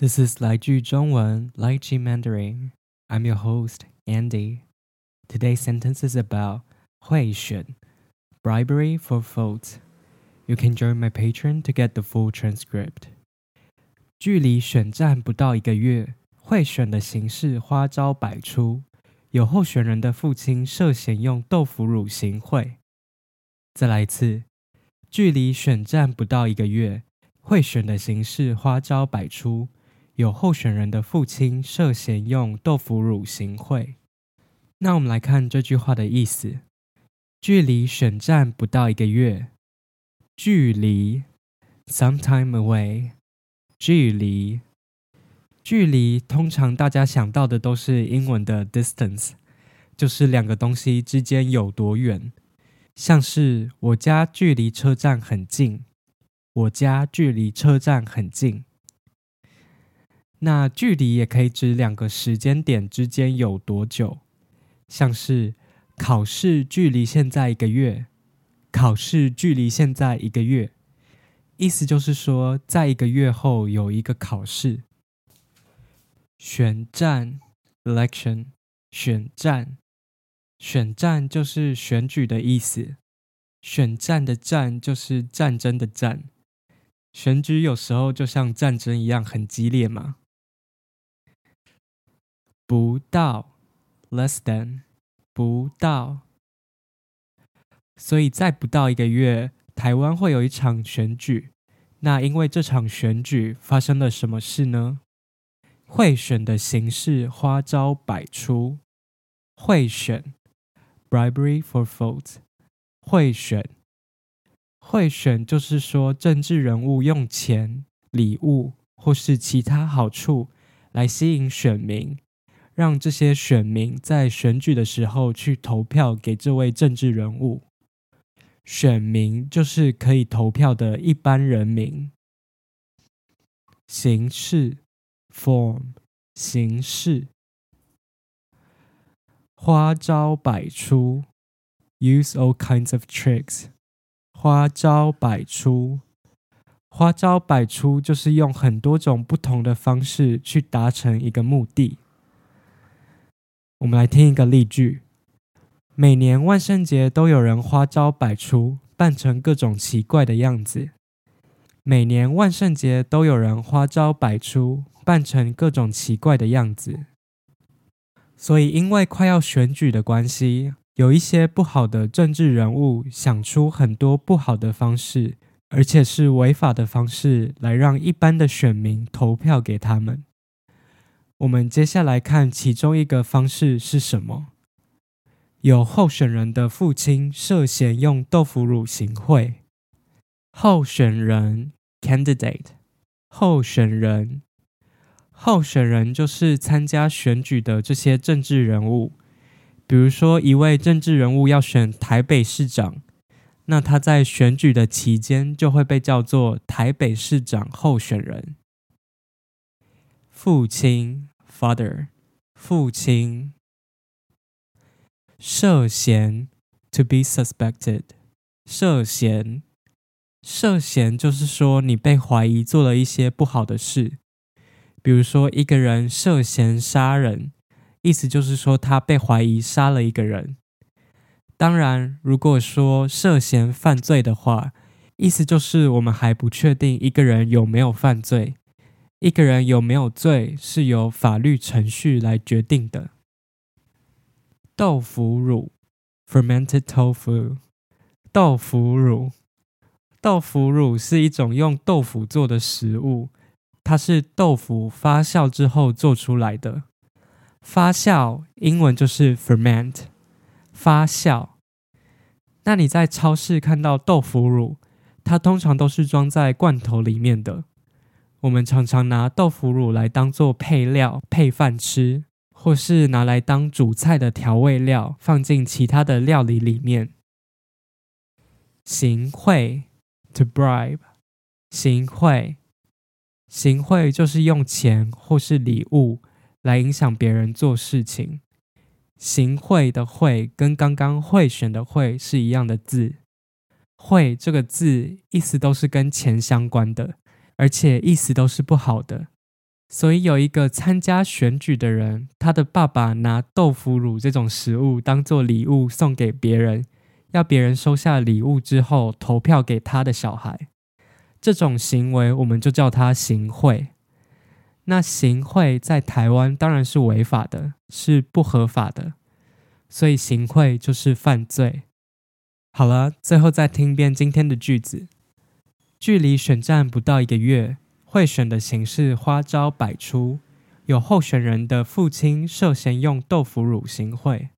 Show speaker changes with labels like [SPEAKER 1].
[SPEAKER 1] This is 来句中文 Lychee Mandarin. I'm your host, Andy. Today's sentence is about 贿选 bribery for votes. You can join my Patreon to get the full transcript. 距离选战不到一个月，贿选的形式花招百出。有候选人的父亲涉嫌用豆腐乳行贿。再来一次，距离选战不到一个月，贿选的形式花招百出。 有候选人的父亲涉嫌用豆腐乳行贿。那我们来看这句话的意思：距离选战不到一个月，距离 （sometime away），距离，距离通常大家想到的都是英文的 distance，就是两个东西之间有多远。像是我家距离车站很近，我家距离车站很近。那距离也可以指两个时间点之间有多久，像是考试距离现在一个月，考试距离现在一个月，意思就是说在一个月后有一个考试。选战 （election） 选战，选战就是选举的意思，选战的战就是战争的战，选举有时候就像战争一样很激烈嘛。不到，less than，不到，所以在不到一个月，台湾会有一场选举。那因为这场选举发生了什么事呢？贿选的形式花招百出。贿选，bribery for votes。贿选，贿选就是说政治人物用钱、礼物或是其他好处来吸引选民。让这些选民在选举的时候去投票给这位政治人物。选民就是可以投票的一般人民。形式 （form） 形式，花招百出 （use all kinds of tricks）。花招百出，花招百出就是用很多种不同的方式去达成一个目的。我们来听一个例句：每年万圣节都有人花招百出，扮成各种奇怪的样子。每年万圣节都有人花招百出，扮成各种奇怪的样子。所以，因为快要选举的关系，有一些不好的政治人物想出很多不好的方式，而且是违法的方式，来让一般的选民投票给他们。我们接下来看其中一个方式是什么？有候选人的父亲涉嫌用豆腐乳行贿。候选人 （candidate），候选人，候选人就是参加选举的这些政治人物。比如说，一位政治人物要选台北市长，那他在选举的期间就会被叫做台北市长候选人。父亲。Father，父亲。涉嫌，to be suspected，涉嫌，涉嫌就是说你被怀疑做了一些不好的事，比如说一个人涉嫌杀人，意思就是说他被怀疑杀了一个人。当然，如果说涉嫌犯罪的话，意思就是我们还不确定一个人有没有犯罪。一个人有没有罪是由法律程序来决定的。豆腐乳 （fermented tofu），豆腐乳，豆腐乳是一种用豆腐做的食物，它是豆腐发酵之后做出来的。发酵英文就是 ferment，发酵。那你在超市看到豆腐乳，它通常都是装在罐头里面的。我们常常拿豆腐乳来当做配料配饭吃，或是拿来当主菜的调味料，放进其他的料理里面。行贿，to bribe，行贿，行贿就是用钱或是礼物来影响别人做事情。行贿的贿跟刚刚贿选的贿是一样的字，贿这个字意思都是跟钱相关的。而且意思都是不好的，所以有一个参加选举的人，他的爸爸拿豆腐乳这种食物当做礼物送给别人，要别人收下礼物之后投票给他的小孩。这种行为我们就叫它行贿。那行贿在台湾当然是违法的，是不合法的，所以行贿就是犯罪。好了，最后再听一遍今天的句子。距离选战不到一个月。贿选的形式花招百出，有候选人的父亲涉嫌用豆腐乳行贿。